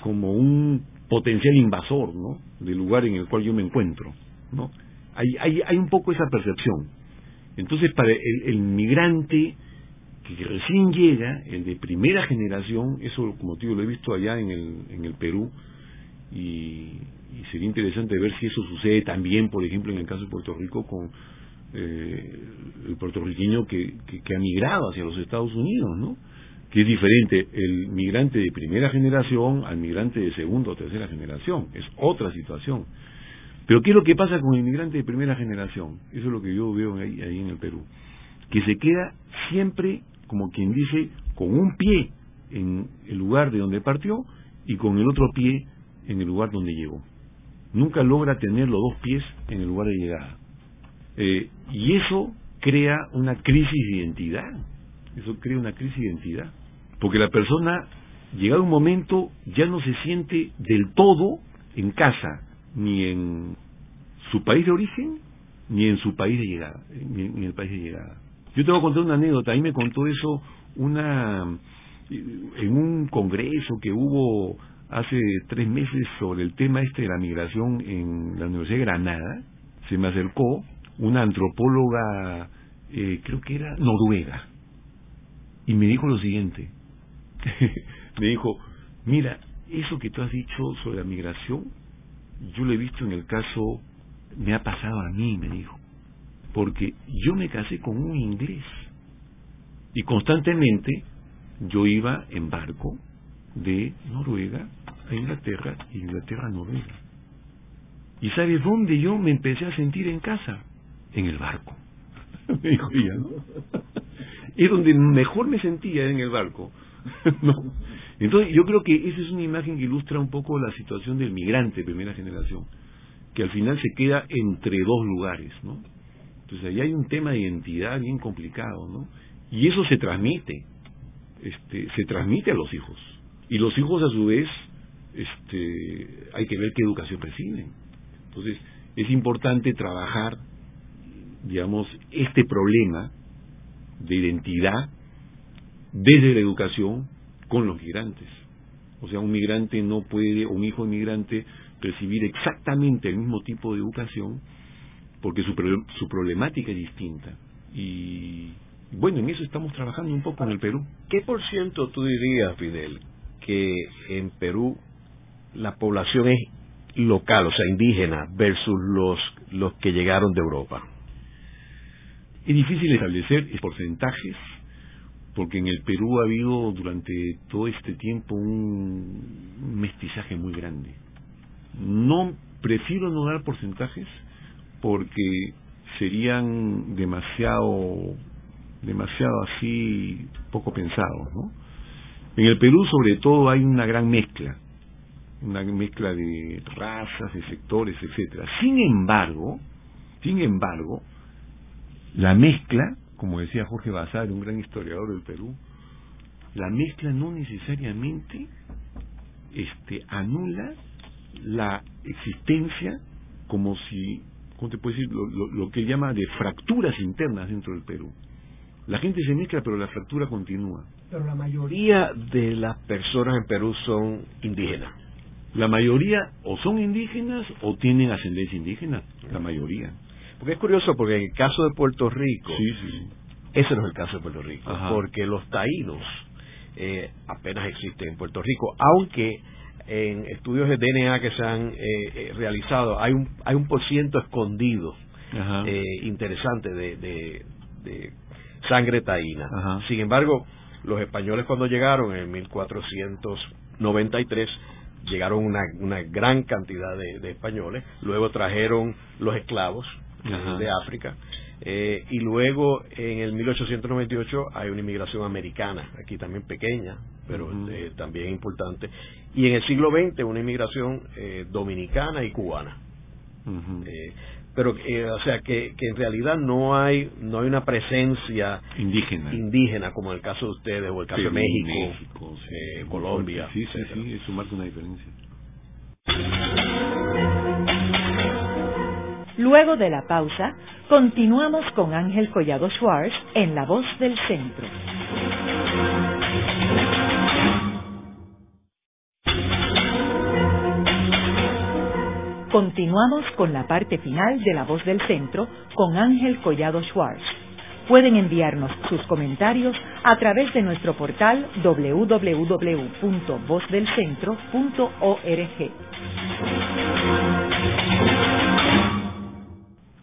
como un potencial invasor, ¿no? Del lugar en el cual yo me encuentro, ¿no? Hay, hay, hay un poco esa percepción. Entonces, para el, el migrante que recién llega, el de primera generación, eso como digo, lo he visto allá en el, en el Perú, y, sería interesante ver si eso sucede también, por ejemplo, en el caso de Puerto Rico con eh, el puertorriqueño que, que, ha migrado hacia los Estados Unidos, ¿no? que es diferente el migrante de primera generación al migrante de segunda o tercera generación. Es otra situación. Pero ¿qué es lo que pasa con el migrante de primera generación? Eso es lo que yo veo ahí, ahí en el Perú. Que se queda siempre, como quien dice, con un pie en el lugar de donde partió y con el otro pie en el lugar donde llegó. Nunca logra tener los dos pies en el lugar de llegada. Eh, y eso crea una crisis de identidad. Eso crea una crisis de identidad. Porque la persona, llegado un momento, ya no se siente del todo en casa, ni en su país de origen, ni en su país de llegada, ni en el país de llegada. Yo te voy a contar una anécdota, ahí me contó eso una en un congreso que hubo hace tres meses sobre el tema este de la migración en la Universidad de Granada, se me acercó una antropóloga, eh, creo que era noruega, y me dijo lo siguiente, me dijo, mira, eso que tú has dicho sobre la migración, yo lo he visto en el caso, me ha pasado a mí, me dijo, porque yo me casé con un inglés y constantemente yo iba en barco de Noruega a Inglaterra y Inglaterra a Noruega. ¿Y sabes dónde yo me empecé a sentir en casa? En el barco. me dijo ella, ¿no? es donde mejor me sentía en el barco. no. Entonces yo creo que esa es una imagen que ilustra un poco la situación del migrante de primera generación, que al final se queda entre dos lugares, ¿no? Entonces ahí hay un tema de identidad bien complicado, ¿no? Y eso se transmite, este, se transmite a los hijos. Y los hijos a su vez, este, hay que ver qué educación reciben. Entonces, es importante trabajar, digamos, este problema de identidad desde la educación con los migrantes. O sea, un migrante no puede, un hijo de migrante, recibir exactamente el mismo tipo de educación porque su, su problemática es distinta. Y bueno, en eso estamos trabajando un poco en el Perú. ¿Qué por ciento tú dirías, Fidel, que en Perú la población es local, o sea, indígena, versus los, los que llegaron de Europa? Es difícil establecer porcentajes, porque en el Perú ha habido durante todo este tiempo un mestizaje muy grande. No prefiero no dar porcentajes porque serían demasiado demasiado así poco pensados, ¿no? En el Perú sobre todo hay una gran mezcla, una mezcla de razas, de sectores, etcétera. Sin embargo, sin embargo, la mezcla, como decía Jorge Basar, un gran historiador del Perú, la mezcla no necesariamente este anula la existencia como si, ¿cómo te puedo decir? Lo, lo que él llama de fracturas internas dentro del Perú. La gente se mezcla, pero la fractura continúa. Pero la mayoría de las personas en Perú son indígenas. La mayoría o son indígenas o tienen ascendencia indígena, la mayoría. Porque es curioso, porque en el caso de Puerto Rico, sí, sí. ese no es el caso de Puerto Rico, porque los taínos eh, apenas existen en Puerto Rico, aunque en estudios de DNA que se han eh, eh, realizado hay un hay un por ciento escondido eh, interesante de, de, de sangre taína. Sin embargo, los españoles cuando llegaron en 1493 llegaron una, una gran cantidad de, españoles, luego trajeron los esclavos de África eh, y luego en el 1898 hay una inmigración americana, aquí también pequeña, pero eh, también importante, y en el siglo XX una inmigración eh, dominicana y cubana pero eh, o sea que, que en realidad no hay no hay una presencia indígena. indígena como en el caso de ustedes o el caso de México, eh, Colombia sí sí sí eso marca una diferencia. Luego de la pausa, continuamos con Ángel Collado Schwartz en La Voz del Centro. Continuamos con la parte final de La Voz del Centro con Ángel Collado Schwartz. Pueden enviarnos sus comentarios a través de nuestro portal www.vozdelcentro.org.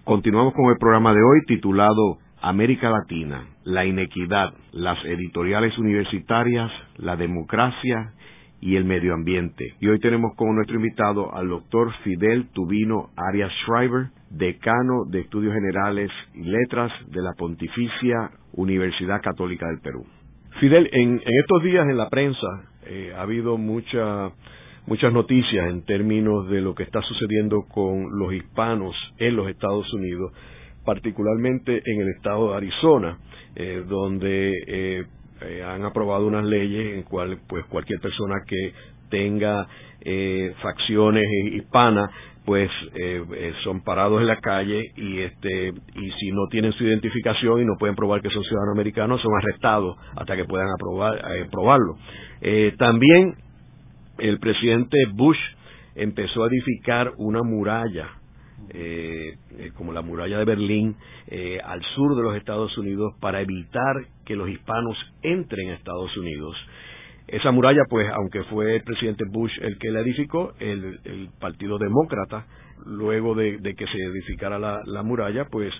Continuamos con el programa de hoy titulado América Latina, la inequidad, las editoriales universitarias, la democracia y el medio ambiente. Y hoy tenemos como nuestro invitado al doctor Fidel Tubino Arias Schreiber, decano de Estudios Generales y Letras de la Pontificia Universidad Católica del Perú. Fidel, en, estos días en la prensa eh, ha habido mucha, muchas noticias en términos de lo que está sucediendo con los hispanos en los Estados Unidos particularmente en el estado de Arizona, eh, donde eh, eh, han aprobado unas leyes en cual pues cualquier persona que tenga facciones hispanas pues son parados en la calle y este y si no tienen su identificación y no pueden probar que son ciudadanos americanos son arrestados hasta que puedan aprobar probarlo. También el presidente Bush empezó a edificar una muralla eh, eh, como la muralla de Berlín, eh, al sur de los Estados Unidos para evitar que los hispanos entren a Estados Unidos. Esa muralla, pues, aunque fue el presidente Bush el que la edificó, el, Partido Demócrata, luego de, que se edificara la muralla, pues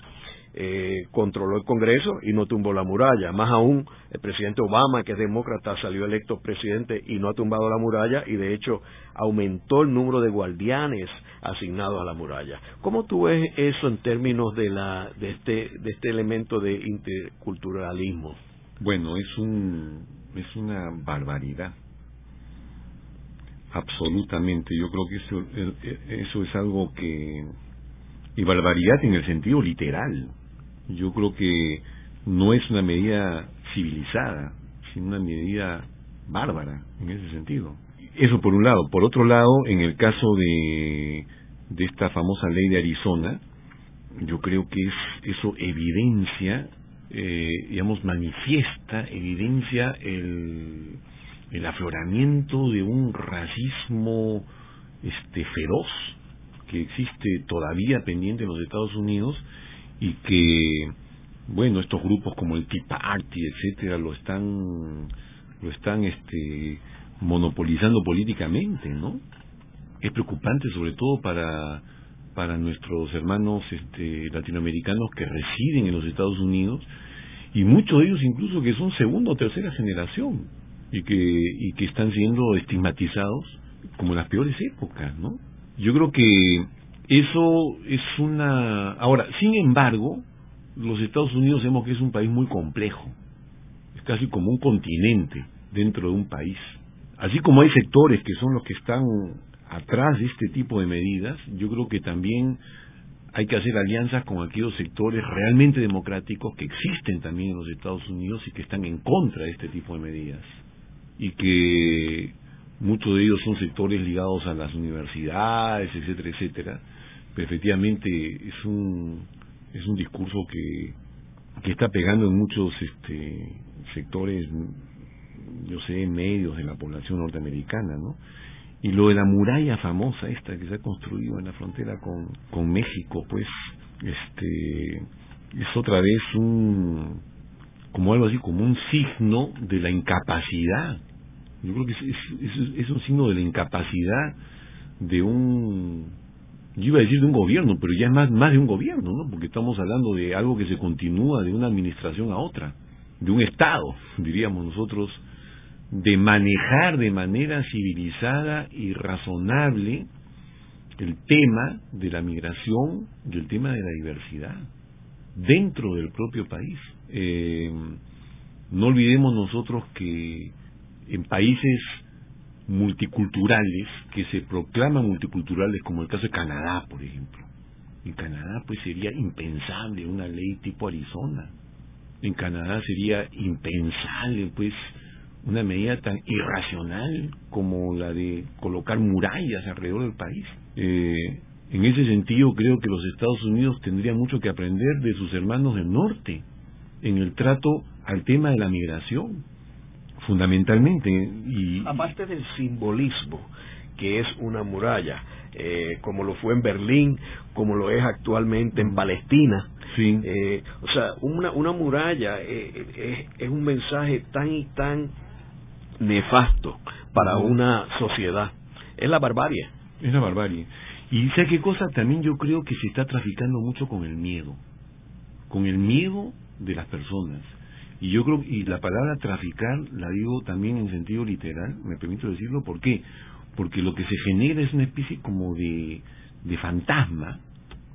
eh, controló el Congreso y no tumbó la muralla. Más aún, el presidente Obama, que es demócrata, salió electo presidente y no ha tumbado la muralla y de hecho aumentó el número de guardianes asignados a la muralla. ¿Cómo tú ves eso en términos de, la, de, este, de este elemento de interculturalismo? Bueno, es, un, es una barbaridad. Absolutamente. Yo creo que eso, eso es algo que... Y barbaridad en el sentido literal yo creo que no es una medida civilizada, sino una medida bárbara en ese sentido. Eso por un lado. Por otro lado, en el caso de, de esta famosa ley de Arizona, yo creo que es, eso evidencia, eh, digamos, manifiesta, evidencia el, el afloramiento de un racismo este feroz que existe todavía pendiente en los Estados Unidos y que bueno estos grupos como el Tea Party etcétera lo están lo están este monopolizando políticamente no es preocupante sobre todo para para nuestros hermanos este latinoamericanos que residen en los Estados Unidos y muchos de ellos incluso que son segunda o tercera generación y que y que están siendo estigmatizados como las peores épocas no yo creo que eso es una... Ahora, sin embargo, los Estados Unidos vemos que es un país muy complejo. Es casi como un continente dentro de un país. Así como hay sectores que son los que están atrás de este tipo de medidas, yo creo que también hay que hacer alianzas con aquellos sectores realmente democráticos que existen también en los Estados Unidos y que están en contra de este tipo de medidas. Y que muchos de ellos son sectores ligados a las universidades, etcétera, etcétera, efectivamente es un es un discurso que, que está pegando en muchos este sectores yo sé medios de la población norteamericana no y lo de la muralla famosa esta que se ha construido en la frontera con, con México pues este es otra vez un como algo así como un signo de la incapacidad. Yo creo que es, es, es un signo de la incapacidad de un yo iba a decir de un gobierno, pero ya es más, más de un gobierno, ¿no? Porque estamos hablando de algo que se continúa de una administración a otra, de un Estado, diríamos nosotros, de manejar de manera civilizada y razonable el tema de la migración y el tema de la diversidad dentro del propio país. Eh, no olvidemos nosotros que en países multiculturales que se proclaman multiculturales como el caso de Canadá por ejemplo. En Canadá pues sería impensable una ley tipo Arizona. En Canadá sería impensable pues una medida tan irracional como la de colocar murallas alrededor del país. Eh, en ese sentido creo que los Estados Unidos tendrían mucho que aprender de sus hermanos del norte en el trato al tema de la migración fundamentalmente. Y, Aparte del simbolismo, que es una muralla, eh, como lo fue en Berlín, como lo es actualmente en Palestina. Sí. Eh, o sea, una, una muralla eh, es un mensaje tan y tan nefasto para una sociedad. Es la barbarie. Es la barbarie. Y ¿sabe qué cosa? También yo creo que se está traficando mucho con el miedo. Con el miedo de las personas. Y yo creo, y la palabra traficar la digo también en sentido literal, me permito decirlo, ¿por qué? Porque lo que se genera es una especie como de, de fantasma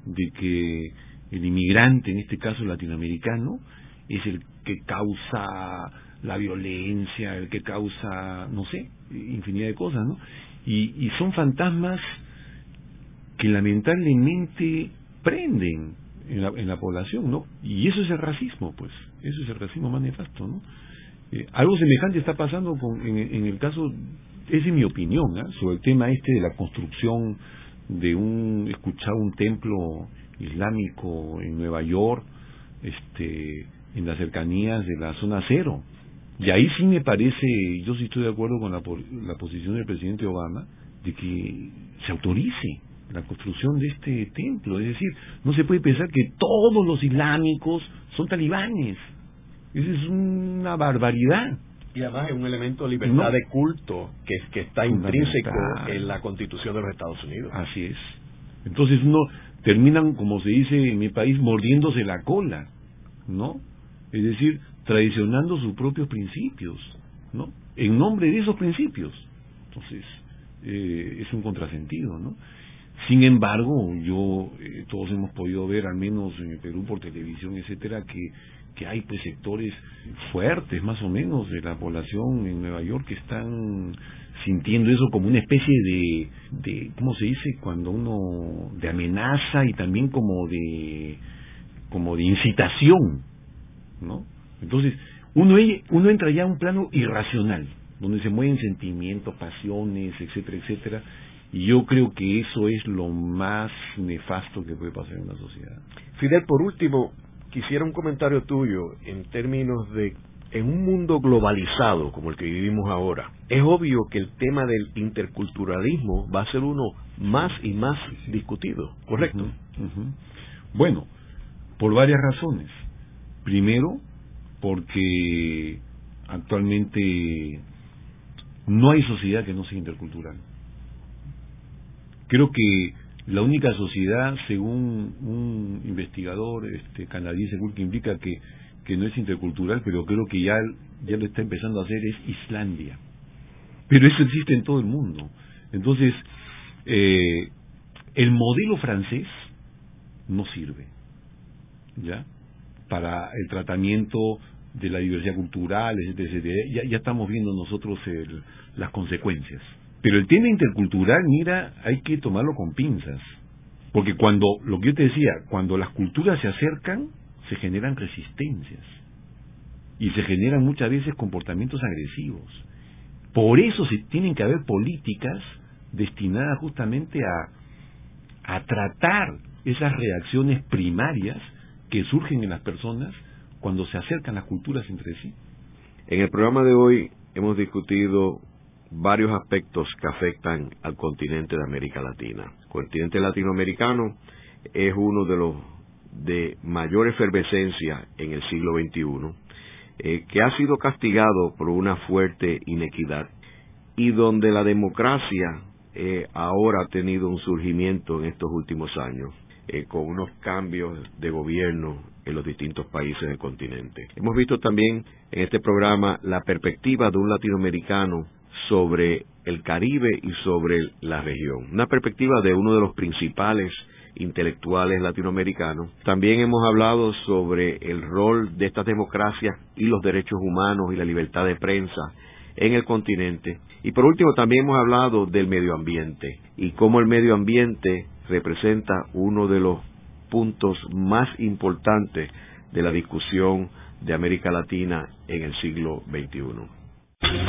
de que el inmigrante, en este caso latinoamericano, es el que causa la violencia, el que causa, no sé, infinidad de cosas, ¿no? Y, y son fantasmas que lamentablemente prenden en la, en la población, ¿no? Y eso es el racismo, pues, eso es el racismo manifesto, ¿no? Eh, algo semejante está pasando con, en, en el caso, esa es mi opinión, ¿eh? sobre el tema este de la construcción de un, escuchar un templo islámico en Nueva York, este, en las cercanías de la zona cero. Y ahí sí me parece, yo sí estoy de acuerdo con la, la posición del presidente Obama, de que se autorice la construcción de este templo. Es decir, no se puede pensar que todos los islámicos son talibanes. Esa es una barbaridad. Y además es un elemento de libertad de culto que, que está intrínseco en la constitución de los Estados Unidos. Así es. Entonces uno terminan, como se dice en mi país, mordiéndose la cola, ¿no? Es decir, traicionando sus propios principios, ¿no? En nombre de esos principios. Entonces, eh, es un contrasentido, ¿no? Sin embargo, yo, eh, todos hemos podido ver, al menos en el Perú por televisión, etcétera, que, que hay pues sectores fuertes, más o menos, de la población en Nueva York que están sintiendo eso como una especie de, de ¿cómo se dice? Cuando uno, de amenaza y también como de, como de incitación, ¿no? Entonces, uno, uno entra ya a un plano irracional, donde se mueven sentimientos, pasiones, etcétera, etcétera, y yo creo que eso es lo más nefasto que puede pasar en una sociedad. Fidel, por último, quisiera un comentario tuyo en términos de, en un mundo globalizado como el que vivimos ahora, es obvio que el tema del interculturalismo va a ser uno más y más discutido, ¿correcto? Bueno, por varias razones. Primero, porque actualmente no hay sociedad que no sea intercultural. Creo que la única sociedad, según un investigador este, canadiense que indica que, no es intercultural, pero creo que ya, ya lo está empezando a hacer, es Islandia. Pero eso existe en todo el mundo. Entonces, eh, el modelo francés no sirve, ¿ya? Para el tratamiento de la diversidad cultural, etcétera, Ya, ya estamos viendo nosotros el, las consecuencias. Pero el tema intercultural, mira, hay que tomarlo con pinzas. Porque cuando, lo que yo te decía, cuando las culturas se acercan, se generan resistencias. Y se generan muchas veces comportamientos agresivos. Por eso se tienen que haber políticas destinadas justamente a, a tratar esas reacciones primarias que surgen en las personas cuando se acercan las culturas entre sí. En el programa de hoy hemos discutido varios aspectos que afectan al continente de América Latina. El continente latinoamericano es uno de los de mayor efervescencia en el siglo XXI, eh, que ha sido castigado por una fuerte inequidad y donde la democracia eh, ahora ha tenido un surgimiento en estos últimos años, eh, con unos cambios de gobierno en los distintos países del continente. Hemos visto también en este programa la perspectiva de un latinoamericano sobre el Caribe y sobre la región. Una perspectiva de uno de los principales intelectuales latinoamericanos. También hemos hablado sobre el rol de estas democracias y los derechos humanos y la libertad de prensa en el continente. Y por último también hemos hablado del medio ambiente y cómo el medio ambiente representa uno de los puntos más importantes de la discusión de América Latina en el siglo XXI.